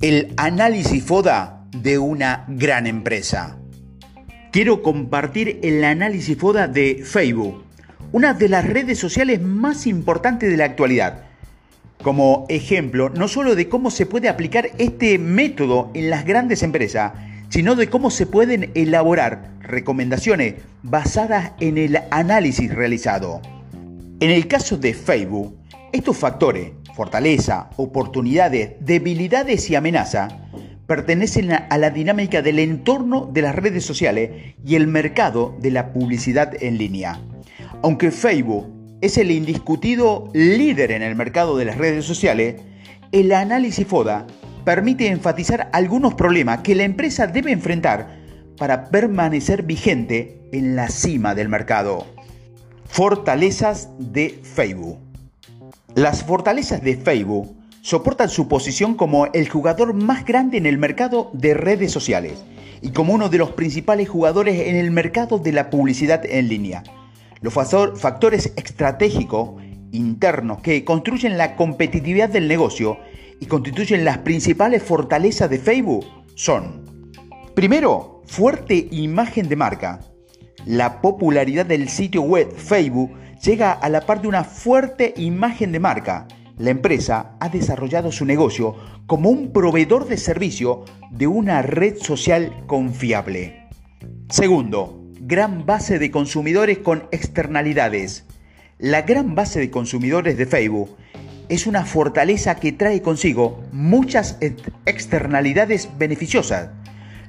el análisis FODA de una gran empresa. Quiero compartir el análisis FODA de Facebook, una de las redes sociales más importantes de la actualidad. Como ejemplo, no solo de cómo se puede aplicar este método en las grandes empresas, sino de cómo se pueden elaborar recomendaciones basadas en el análisis realizado. En el caso de Facebook, estos factores fortaleza, oportunidades, debilidades y amenaza, pertenecen a la dinámica del entorno de las redes sociales y el mercado de la publicidad en línea. Aunque Facebook es el indiscutido líder en el mercado de las redes sociales, el análisis FODA permite enfatizar algunos problemas que la empresa debe enfrentar para permanecer vigente en la cima del mercado. Fortalezas de Facebook. Las fortalezas de Facebook soportan su posición como el jugador más grande en el mercado de redes sociales y como uno de los principales jugadores en el mercado de la publicidad en línea. Los factores estratégicos internos que construyen la competitividad del negocio y constituyen las principales fortalezas de Facebook son, primero, fuerte imagen de marca. La popularidad del sitio web Facebook llega a la par de una fuerte imagen de marca. La empresa ha desarrollado su negocio como un proveedor de servicio de una red social confiable. Segundo, gran base de consumidores con externalidades. La gran base de consumidores de Facebook es una fortaleza que trae consigo muchas externalidades beneficiosas.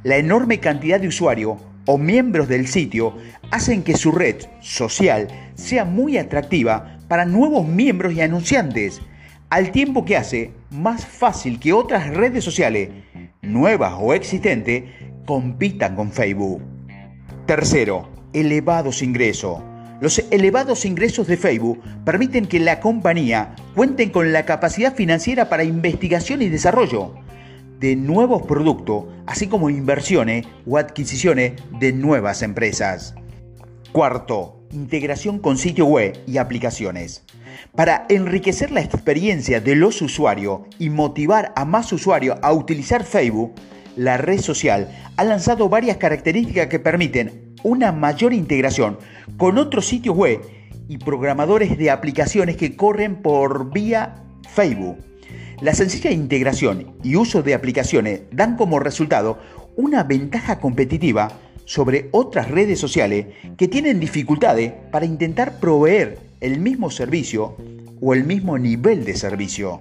La enorme cantidad de usuarios o miembros del sitio hacen que su red social sea muy atractiva para nuevos miembros y anunciantes, al tiempo que hace más fácil que otras redes sociales, nuevas o existentes, compitan con Facebook. Tercero, elevados ingresos. Los elevados ingresos de Facebook permiten que la compañía cuente con la capacidad financiera para investigación y desarrollo, de nuevos productos, así como inversiones o adquisiciones de nuevas empresas. Cuarto, integración con sitio web y aplicaciones. Para enriquecer la experiencia de los usuarios y motivar a más usuarios a utilizar Facebook, la red social ha lanzado varias características que permiten una mayor integración con otros sitios web y programadores de aplicaciones que corren por vía Facebook. La sencilla integración y uso de aplicaciones dan como resultado una ventaja competitiva sobre otras redes sociales que tienen dificultades para intentar proveer el mismo servicio o el mismo nivel de servicio.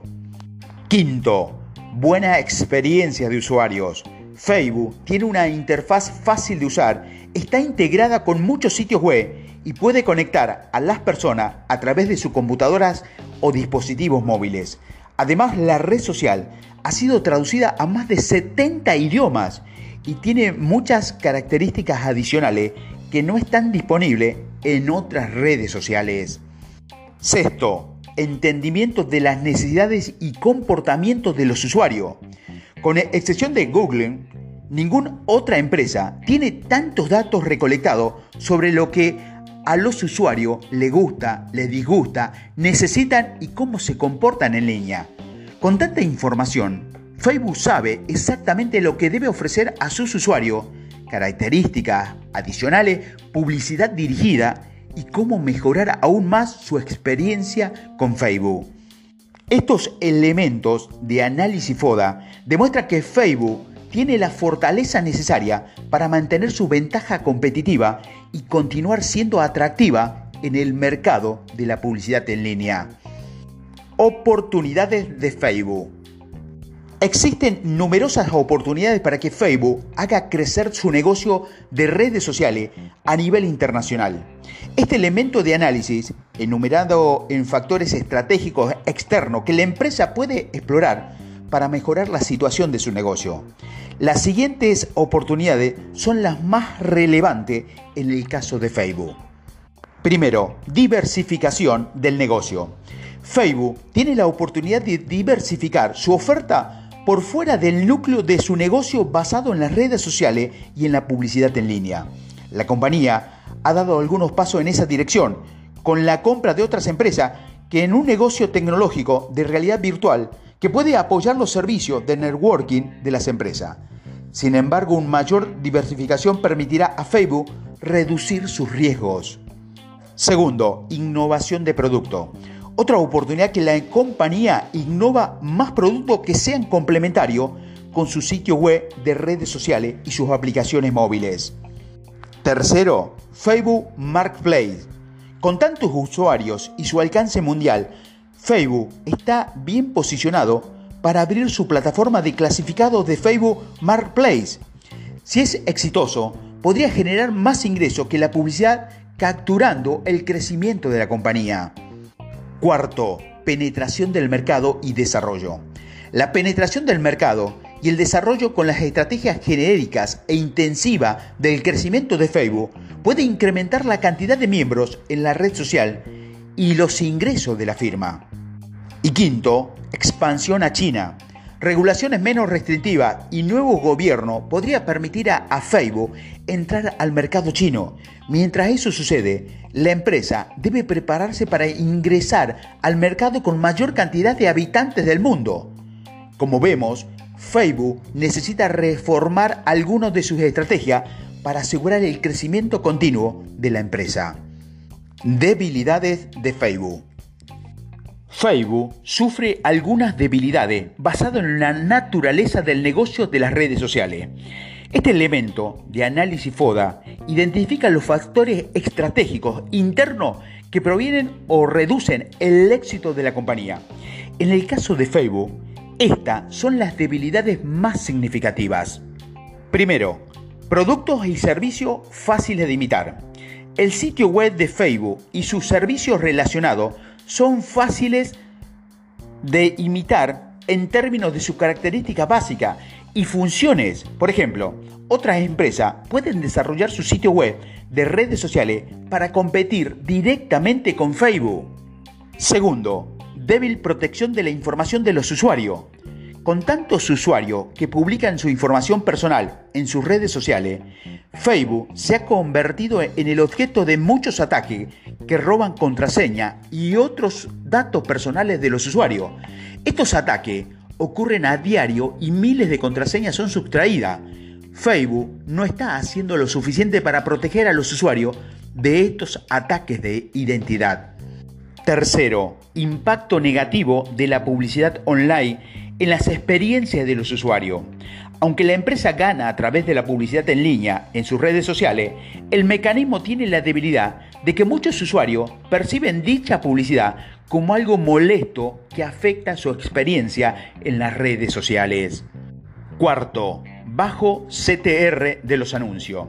Quinto, buena experiencia de usuarios. Facebook tiene una interfaz fácil de usar, está integrada con muchos sitios web y puede conectar a las personas a través de sus computadoras o dispositivos móviles. Además, la red social ha sido traducida a más de 70 idiomas y tiene muchas características adicionales que no están disponibles en otras redes sociales. Sexto, entendimiento de las necesidades y comportamientos de los usuarios. Con excepción de Google, ninguna otra empresa tiene tantos datos recolectados sobre lo que a los usuarios les gusta, les disgusta, necesitan y cómo se comportan en línea. Con tanta información, Facebook sabe exactamente lo que debe ofrecer a sus usuarios, características adicionales, publicidad dirigida y cómo mejorar aún más su experiencia con Facebook. Estos elementos de análisis FODA demuestran que Facebook tiene la fortaleza necesaria para mantener su ventaja competitiva y continuar siendo atractiva en el mercado de la publicidad en línea. Oportunidades de Facebook. Existen numerosas oportunidades para que Facebook haga crecer su negocio de redes sociales a nivel internacional. Este elemento de análisis, enumerado en factores estratégicos externos que la empresa puede explorar para mejorar la situación de su negocio. Las siguientes oportunidades son las más relevantes en el caso de Facebook. Primero, diversificación del negocio. Facebook tiene la oportunidad de diversificar su oferta por fuera del núcleo de su negocio basado en las redes sociales y en la publicidad en línea. La compañía ha dado algunos pasos en esa dirección, con la compra de otras empresas que en un negocio tecnológico de realidad virtual que puede apoyar los servicios de networking de las empresas. Sin embargo, una mayor diversificación permitirá a Facebook reducir sus riesgos. Segundo, innovación de producto. Otra oportunidad que la compañía innova más productos que sean complementarios con su sitio web de redes sociales y sus aplicaciones móviles. Tercero, Facebook Marketplace. Con tantos usuarios y su alcance mundial, Facebook está bien posicionado para abrir su plataforma de clasificados de Facebook Marketplace. Si es exitoso, podría generar más ingresos que la publicidad capturando el crecimiento de la compañía. Cuarto, penetración del mercado y desarrollo. La penetración del mercado y el desarrollo con las estrategias genéricas e intensivas del crecimiento de Facebook puede incrementar la cantidad de miembros en la red social y los ingresos de la firma. Y quinto, expansión a China. Regulaciones menos restrictivas y nuevo gobierno podría permitir a, Facebook entrar al mercado chino. Mientras eso sucede, la empresa debe prepararse para ingresar al mercado con mayor cantidad de habitantes del mundo. Como vemos, Facebook necesita reformar algunas de sus estrategias para asegurar el crecimiento continuo de la empresa. Debilidades de Facebook. Facebook sufre algunas debilidades basadas en la naturaleza del negocio de las redes sociales. Este elemento de análisis FODA identifica los factores estratégicos internos que provienen o reducen el éxito de la compañía. En el caso de Facebook, estas son las debilidades más significativas. Primero, productos y servicios fáciles de imitar. El sitio web de Facebook y sus servicios relacionados son fáciles de imitar en términos de su característica básica y funciones. Por ejemplo, otras empresas pueden desarrollar su sitio web de redes sociales para competir directamente con Facebook. Segundo, débil protección de la información de los usuarios. Con tantos usuarios que publican su información personal en sus redes sociales, Facebook se ha convertido en el objeto de muchos ataques que roban contraseña y otros datos personales de los usuarios. Estos ataques ocurren a diario y miles de contraseñas son sustraídas. Facebook no está haciendo lo suficiente para proteger a los usuarios de estos ataques de identidad. Tercero, impacto negativo de la publicidad online en las experiencias de los usuarios. Aunque la empresa gana a través de la publicidad en línea en sus redes sociales, el mecanismo tiene la debilidad de que muchos usuarios perciben dicha publicidad como algo molesto que afecta su experiencia en las redes sociales. Cuarto, bajo CTR de los anuncios.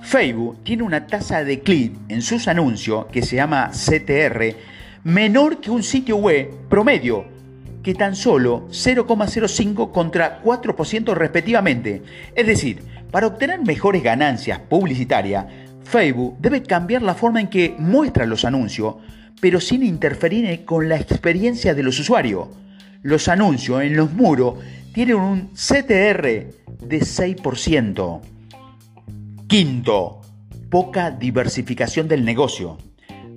Facebook tiene una tasa de clic en sus anuncios que se llama CTR menor que un sitio web promedio que tan solo 0,05 contra 4% respectivamente. Es decir, para obtener mejores ganancias publicitarias, Facebook debe cambiar la forma en que muestra los anuncios, pero sin interferir con la experiencia de los usuarios. Los anuncios en los muros tienen un CTR de 6%. Quinto, poca diversificación del negocio.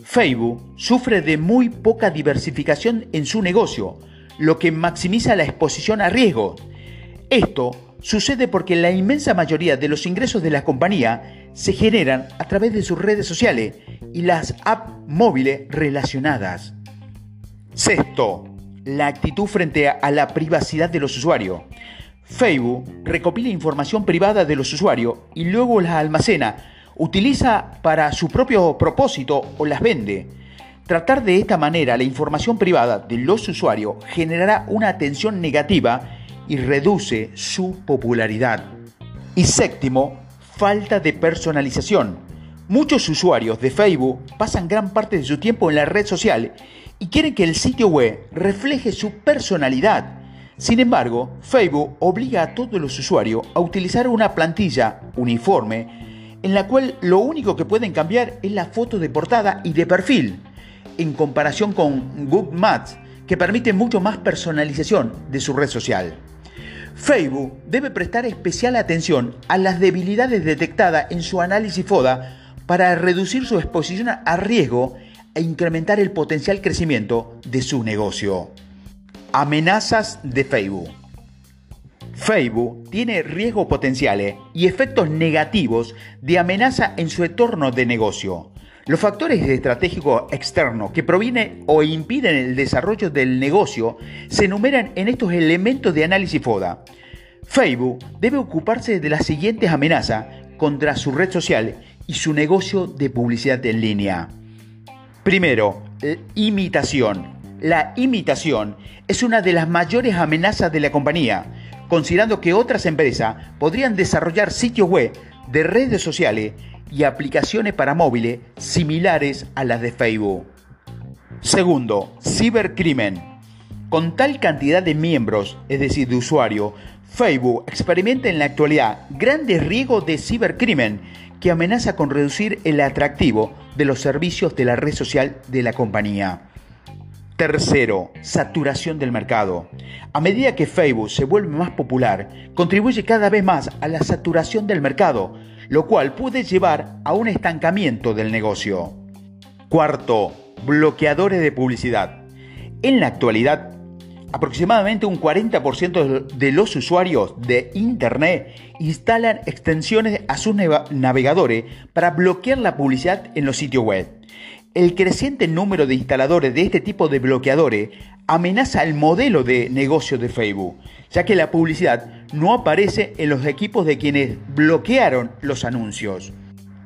Facebook sufre de muy poca diversificación en su negocio, lo que maximiza la exposición a riesgo. Esto sucede porque la inmensa mayoría de los ingresos de la compañía se generan a través de sus redes sociales y las apps móviles relacionadas. Sexto, la actitud frente a la privacidad de los usuarios. Facebook recopila información privada de los usuarios y luego las almacena, utiliza para su propio propósito o las vende. Tratar de esta manera la información privada de los usuarios generará una atención negativa y reduce su popularidad. Y séptimo, falta de personalización. Muchos usuarios de Facebook pasan gran parte de su tiempo en la red social y quieren que el sitio web refleje su personalidad. Sin embargo, Facebook obliga a todos los usuarios a utilizar una plantilla uniforme en la cual lo único que pueden cambiar es la foto de portada y de perfil en comparación con Google Maps, que permite mucho más personalización de su red social. Facebook debe prestar especial atención a las debilidades detectadas en su análisis FODA para reducir su exposición a riesgo e incrementar el potencial crecimiento de su negocio. Amenazas de Facebook. Facebook tiene riesgos potenciales y efectos negativos de amenaza en su entorno de negocio. Los factores estratégicos externos que provienen o impiden el desarrollo del negocio se enumeran en estos elementos de análisis FODA. Facebook debe ocuparse de las siguientes amenazas contra su red social y su negocio de publicidad en línea. Primero, imitación. La imitación es una de las mayores amenazas de la compañía, considerando que otras empresas podrían desarrollar sitios web de redes sociales y aplicaciones para móviles similares a las de Facebook. Segundo, cibercrimen. Con tal cantidad de miembros, es decir, de usuarios, Facebook experimenta en la actualidad grandes riesgos de cibercrimen que amenaza con reducir el atractivo de los servicios de la red social de la compañía. Tercero, saturación del mercado. A medida que Facebook se vuelve más popular, contribuye cada vez más a la saturación del mercado, lo cual puede llevar a un estancamiento del negocio. Cuarto, bloqueadores de publicidad. En la actualidad, aproximadamente un 40% de los usuarios de Internet instalan extensiones a sus navegadores para bloquear la publicidad en los sitios web. El creciente número de instaladores de este tipo de bloqueadores amenaza el modelo de negocio de Facebook, ya que la publicidad no aparece en los equipos de quienes bloquearon los anuncios.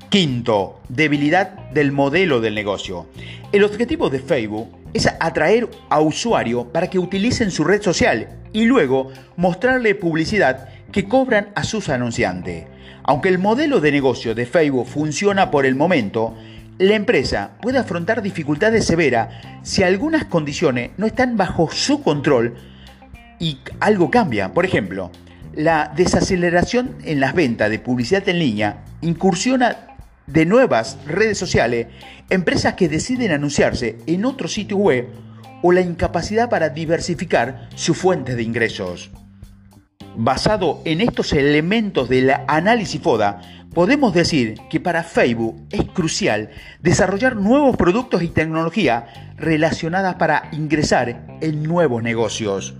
Quinto, debilidad del modelo del negocio. El objetivo de Facebook es atraer a usuarios para que utilicen su red social y luego mostrarle publicidad que cobran a sus anunciantes. Aunque el modelo de negocio de Facebook funciona por el momento, la empresa puede afrontar dificultades severas si algunas condiciones no están bajo su control y algo cambia. Por ejemplo, la desaceleración en las ventas de publicidad en línea incursiona de nuevas redes sociales, empresas que deciden anunciarse en otro sitio web o la incapacidad para diversificar su fuente de ingresos. Basado en estos elementos del análisis FODA, podemos decir que para Facebook es crucial desarrollar nuevos productos y tecnología relacionadas para ingresar en nuevos negocios.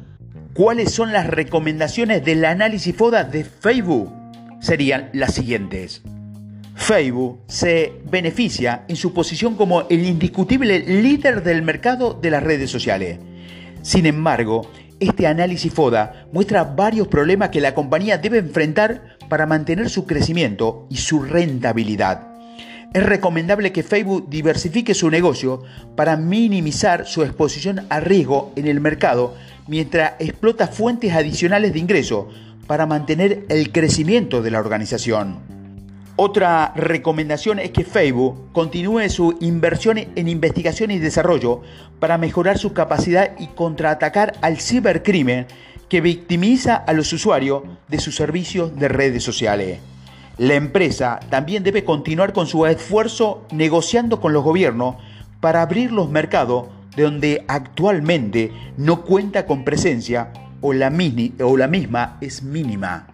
¿Cuáles son las recomendaciones del análisis FODA de Facebook? Serían las siguientes. Facebook se beneficia en su posición como el indiscutible líder del mercado de las redes sociales. Sin embargo, este análisis FODA muestra varios problemas que la compañía debe enfrentar para mantener su crecimiento y su rentabilidad. Es recomendable que Facebook diversifique su negocio para minimizar su exposición a riesgo en el mercado mientras explota fuentes adicionales de ingreso para mantener el crecimiento de la organización. Otra recomendación es que Facebook continúe su inversión en investigación y desarrollo para mejorar su capacidad y contraatacar al cibercrimen que victimiza a los usuarios de sus servicios de redes sociales. La empresa también debe continuar con su esfuerzo negociando con los gobiernos para abrir los mercados de donde actualmente no cuenta con presencia o la, o la misma es mínima.